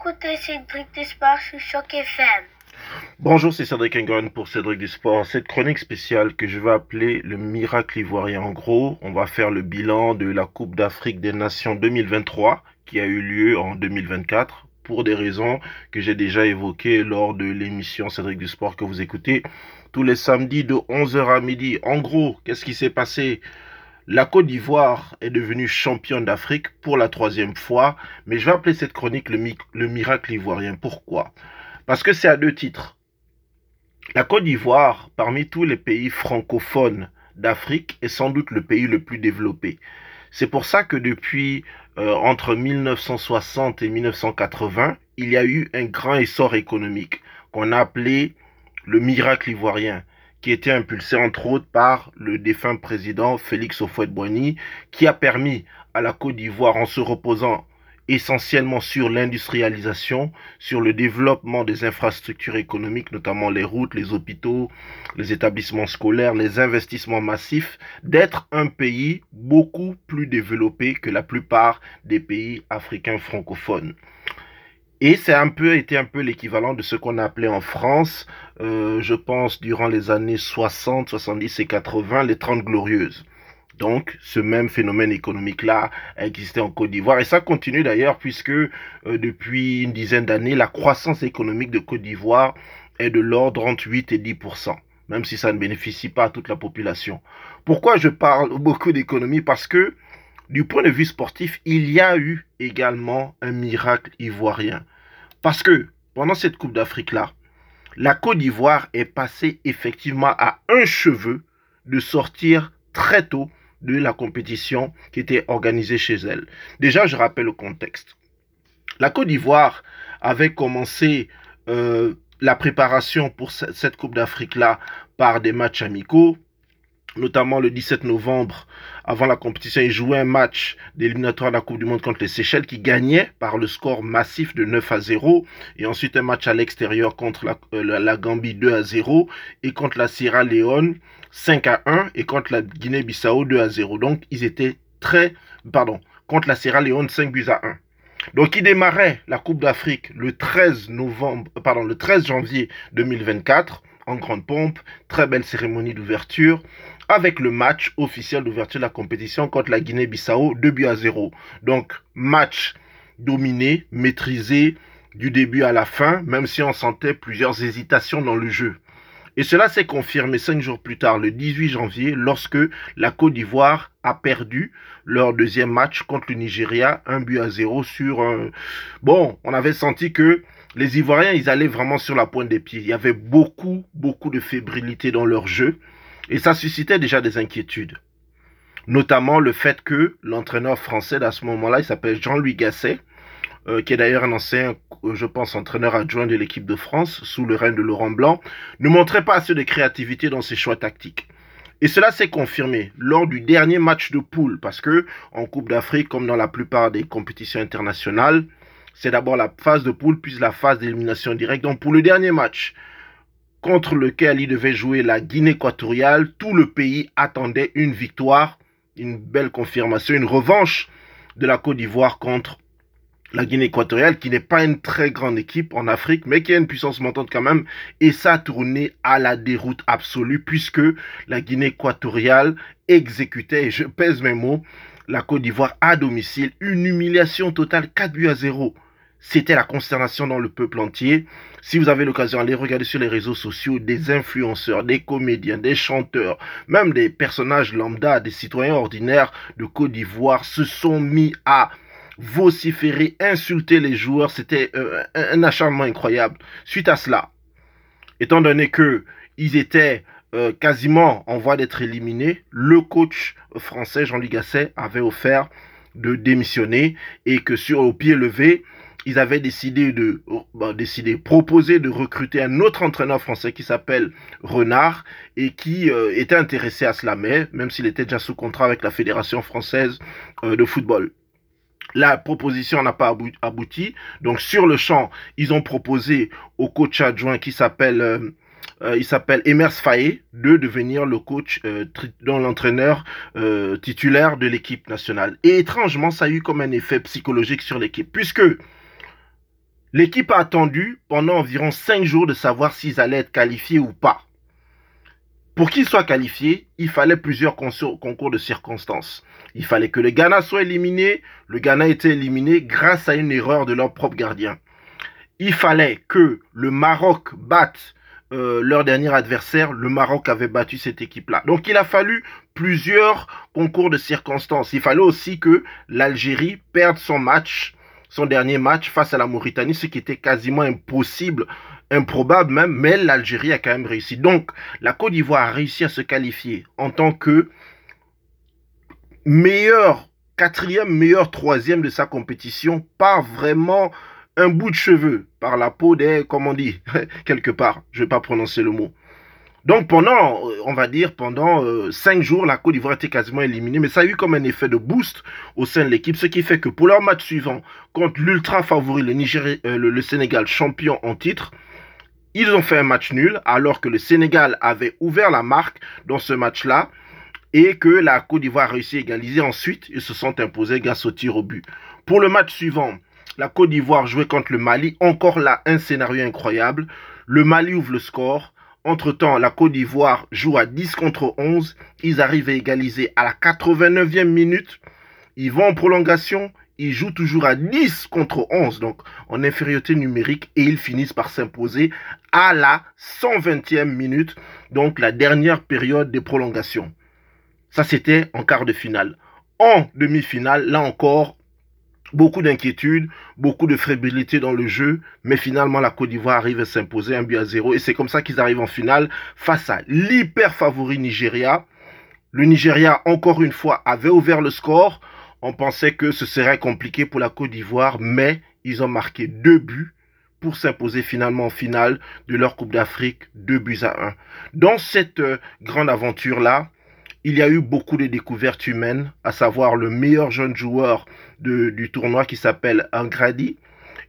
écoutez Cédric Sport sur Choc FM. Bonjour, c'est Cédric Engon pour Cédric du Sport. Cette chronique spéciale que je vais appeler le miracle ivoirien. En gros, on va faire le bilan de la Coupe d'Afrique des Nations 2023 qui a eu lieu en 2024 pour des raisons que j'ai déjà évoquées lors de l'émission Cédric du Sport que vous écoutez tous les samedis de 11h à midi. En gros, qu'est-ce qui s'est passé? La Côte d'Ivoire est devenue championne d'Afrique pour la troisième fois, mais je vais appeler cette chronique le, miracle ivoirien. Pourquoi? Parce que c'est à deux titres. La Côte d'Ivoire, parmi tous les pays francophones d'Afrique, est sans doute le pays le plus développé. C'est pour ça que depuis euh, entre 1960 et 1980, il y a eu un grand essor économique qu'on a appelé le miracle ivoirien qui était impulsé entre autres par le défunt président Félix Houphouët-Boigny, qui a permis à la Côte d'Ivoire, en se reposant essentiellement sur l'industrialisation, sur le développement des infrastructures économiques, notamment les routes, les hôpitaux, les établissements scolaires, les investissements massifs, d'être un pays beaucoup plus développé que la plupart des pays africains francophones. Et c'est un peu été un peu l'équivalent de ce qu'on appelait en France, euh, je pense, durant les années 60, 70 et 80, les 30 glorieuses. Donc, ce même phénomène économique-là a existé en Côte d'Ivoire. Et ça continue d'ailleurs, puisque euh, depuis une dizaine d'années, la croissance économique de Côte d'Ivoire est de l'ordre entre 8 et 10% même si ça ne bénéficie pas à toute la population. Pourquoi je parle beaucoup d'économie? Parce que du point de vue sportif, il y a eu également un miracle ivoirien. Parce que pendant cette Coupe d'Afrique-là, la Côte d'Ivoire est passée effectivement à un cheveu de sortir très tôt de la compétition qui était organisée chez elle. Déjà, je rappelle le contexte. La Côte d'Ivoire avait commencé euh, la préparation pour cette Coupe d'Afrique-là par des matchs amicaux, notamment le 17 novembre, avant la compétition, il jouait un match d'éliminatoire de la Coupe du Monde contre les Seychelles qui gagnait par le score massif de 9 à 0. Et ensuite un match à l'extérieur contre euh, la, la, Gambie 2 à 0 et contre la Sierra Leone 5 à 1 et contre la Guinée-Bissau 2 à 0. Donc ils étaient très... Pardon, contre la Sierra Leone 5 buts à 1. Donc, il démarrait la Coupe d'Afrique le 13 novembre, pardon, le 13 janvier 2024 en grande pompe, très belle cérémonie d'ouverture avec le match officiel d'ouverture de la compétition contre la Guinée-Bissau, 2 buts à 0. Donc, match dominé, maîtrisé du début à la fin, même si on sentait plusieurs hésitations dans le jeu. Et cela s'est confirmé cinq jours plus tard, le 18 janvier, lorsque la Côte d'Ivoire a perdu leur deuxième match contre le Nigeria, un but à zéro sur un... Bon, on avait senti que les Ivoiriens, ils allaient vraiment sur la pointe des pieds. Il y avait beaucoup, beaucoup de fébrilité dans leur jeu. Et ça suscitait déjà des inquiétudes. Notamment le fait que l'entraîneur français à ce moment-là, il s'appelle Jean-Louis Gasset, euh, qui est d'ailleurs un ancien, euh, je pense, entraîneur adjoint de l'équipe de France, sous le règne de Laurent Blanc, ne montrait pas assez de créativité dans ses choix tactiques. Et cela s'est confirmé lors du dernier match de poule, parce que en Coupe d'Afrique, comme dans la plupart des compétitions internationales, c'est d'abord la phase de poule, puis la phase d'élimination directe. Donc pour le dernier match, contre lequel il devait jouer la Guinée équatoriale, tout le pays attendait une victoire, une belle confirmation, une revanche de la Côte d'Ivoire contre la Guinée équatoriale, qui n'est pas une très grande équipe en Afrique, mais qui a une puissance montante quand même, et ça a tourné à la déroute absolue, puisque la Guinée équatoriale exécutait, et je pèse mes mots, la Côte d'Ivoire à domicile, une humiliation totale, 4 buts à 0. C'était la consternation dans le peuple entier. Si vous avez l'occasion d'aller regarder sur les réseaux sociaux, des influenceurs, des comédiens, des chanteurs, même des personnages lambda, des citoyens ordinaires de Côte d'Ivoire se sont mis à vociférer, insulter les joueurs. C'était euh, un acharnement incroyable. Suite à cela, étant donné que ils étaient euh, quasiment en voie d'être éliminés, le coach français Jean-Louis Gasset avait offert de démissionner et que sur au pied levé, ils avaient décidé de bah, décider, proposer de recruter un autre entraîneur français qui s'appelle Renard et qui euh, était intéressé à cela, mais même s'il était déjà sous contrat avec la Fédération française euh, de football. La proposition n'a pas abouti. Donc sur le champ, ils ont proposé au coach adjoint qui s'appelle euh, il s'appelle Emers Faye de devenir le coach, dans l'entraîneur titulaire de l'équipe nationale. Et étrangement, ça a eu comme un effet psychologique sur l'équipe, puisque L'équipe a attendu pendant environ 5 jours de savoir s'ils allaient être qualifiés ou pas. Pour qu'ils soient qualifiés, il fallait plusieurs concours de circonstances. Il fallait que le Ghana soit éliminé. Le Ghana était éliminé grâce à une erreur de leur propre gardien. Il fallait que le Maroc batte euh, leur dernier adversaire. Le Maroc avait battu cette équipe-là. Donc il a fallu plusieurs concours de circonstances. Il fallait aussi que l'Algérie perde son match, son dernier match face à la Mauritanie, ce qui était quasiment impossible improbable même, mais l'Algérie a quand même réussi. Donc, la Côte d'Ivoire a réussi à se qualifier en tant que meilleur quatrième, meilleur troisième de sa compétition, pas vraiment un bout de cheveux, par la peau des, comme on dit, quelque part, je ne vais pas prononcer le mot. Donc pendant, euh, on va dire, pendant euh, cinq jours, la Côte d'Ivoire était quasiment éliminée, mais ça a eu comme un effet de boost au sein de l'équipe, ce qui fait que pour leur match suivant, contre l'ultra favori, le, euh, le Sénégal, champion en titre, ils ont fait un match nul alors que le Sénégal avait ouvert la marque dans ce match-là et que la Côte d'Ivoire a réussi à égaliser. Ensuite, ils se sont imposés grâce au tir au but. Pour le match suivant, la Côte d'Ivoire jouait contre le Mali. Encore là, un scénario incroyable. Le Mali ouvre le score. Entre-temps, la Côte d'Ivoire joue à 10 contre 11. Ils arrivent à égaliser à la 89e minute. Ils vont en prolongation ils jouent toujours à 10 contre 11, donc en infériorité numérique, et ils finissent par s'imposer à la 120e minute, donc la dernière période de prolongation. Ça, c'était en quart de finale. En demi-finale, là encore, beaucoup d'inquiétudes, beaucoup de fébrilité dans le jeu, mais finalement la Côte d'Ivoire arrive à s'imposer un but à zéro, et c'est comme ça qu'ils arrivent en finale face à l'hyper favori Nigeria. Le Nigeria, encore une fois, avait ouvert le score, on pensait que ce serait compliqué pour la Côte d'Ivoire, mais ils ont marqué deux buts pour s'imposer finalement en finale de leur Coupe d'Afrique, deux buts à un. Dans cette euh, grande aventure-là, il y a eu beaucoup de découvertes humaines, à savoir le meilleur jeune joueur du tournoi qui s'appelle Angradi.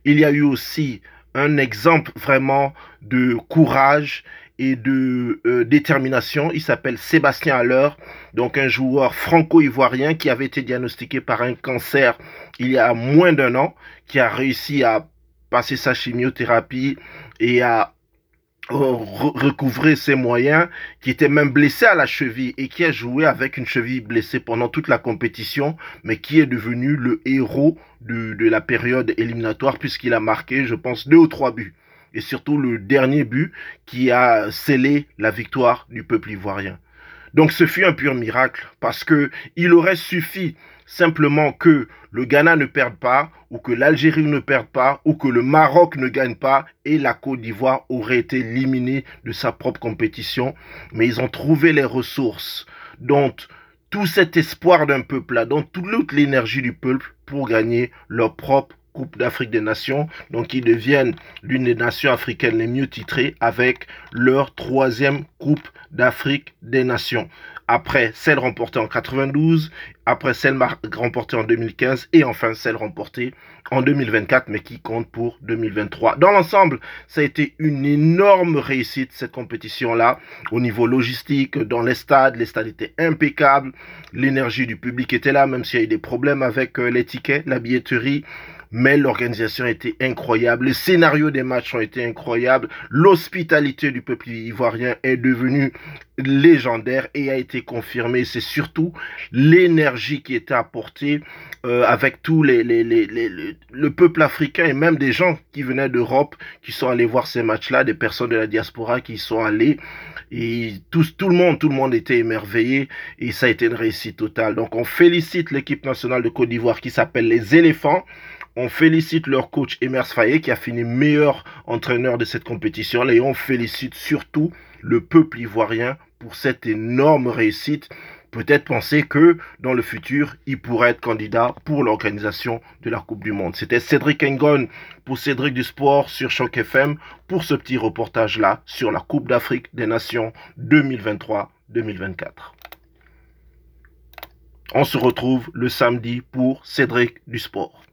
Il y a eu aussi un exemple vraiment de courage et de euh, détermination. Il s'appelle Sébastien Haller, donc un joueur franco-ivoirien qui avait été diagnostiqué par un cancer il y a moins d'un an, qui a réussi à passer sa chimiothérapie et à recouvrer ses moyens, qui était même blessé à la cheville et qui a joué avec une cheville blessée pendant toute la compétition, mais qui est devenu le héros de, de la période éliminatoire puisqu'il a marqué, je pense, deux ou trois buts et surtout le dernier but qui a scellé la victoire du peuple ivoirien. Donc ce fut un pur miracle parce que il aurait suffi simplement que le Ghana ne perde pas ou que l'Algérie ne perde pas ou que le Maroc ne gagne pas et la Côte d'Ivoire aurait été éliminée de sa propre compétition. Mais ils ont trouvé les ressources dont tout cet espoir d'un peuple là, dont toute l'énergie du peuple pour gagner leur propre Coupe d'Afrique des Nations. Donc ils deviennent l'une des nations africaines les mieux titrées avec leur troisième Coupe d'Afrique des Nations. Après celle remportée en 92, après celle remportée en 2015 et enfin celle remportée en 2024 mais qui compte pour 2023. Dans l'ensemble, ça a été une énorme réussite cette compétition-là au niveau logistique, dans les stades, les stades étaient impeccables, l'énergie du public était là même s'il y a eu des problèmes avec euh, les tickets, la billetterie mais l'organisation été incroyable, les scénarios des matchs ont été incroyables, l'hospitalité du peuple ivoirien est devenue légendaire et a été confirmée. C'est surtout l'énergie qui était apportée euh, avec tous les, les, les, les, le peuple africain et même des gens qui venaient d'Europe qui sont allés voir ces matchs-là, des personnes de la diaspora qui sont allés et tout, tout le monde, tout le monde était émerveillé et ça a été une réussite totale. Donc on félicite l'équipe nationale de Côte d'Ivoire qui s'appelle les éléphants. On félicite leur coach Emers Faye qui a fini meilleur entraîneur de cette compétition et on félicite surtout le peuple ivoirien pour cette énorme réussite. Peut-être penser que dans le futur, il pourrait être candidat pour l'organisation de la Coupe du Monde. C'était Cédric Engon pour Cédric du Sport sur Choc FM pour ce petit reportage-là sur la Coupe d'Afrique des Nations 2023-2024. On se retrouve le samedi pour Cédric du Sport.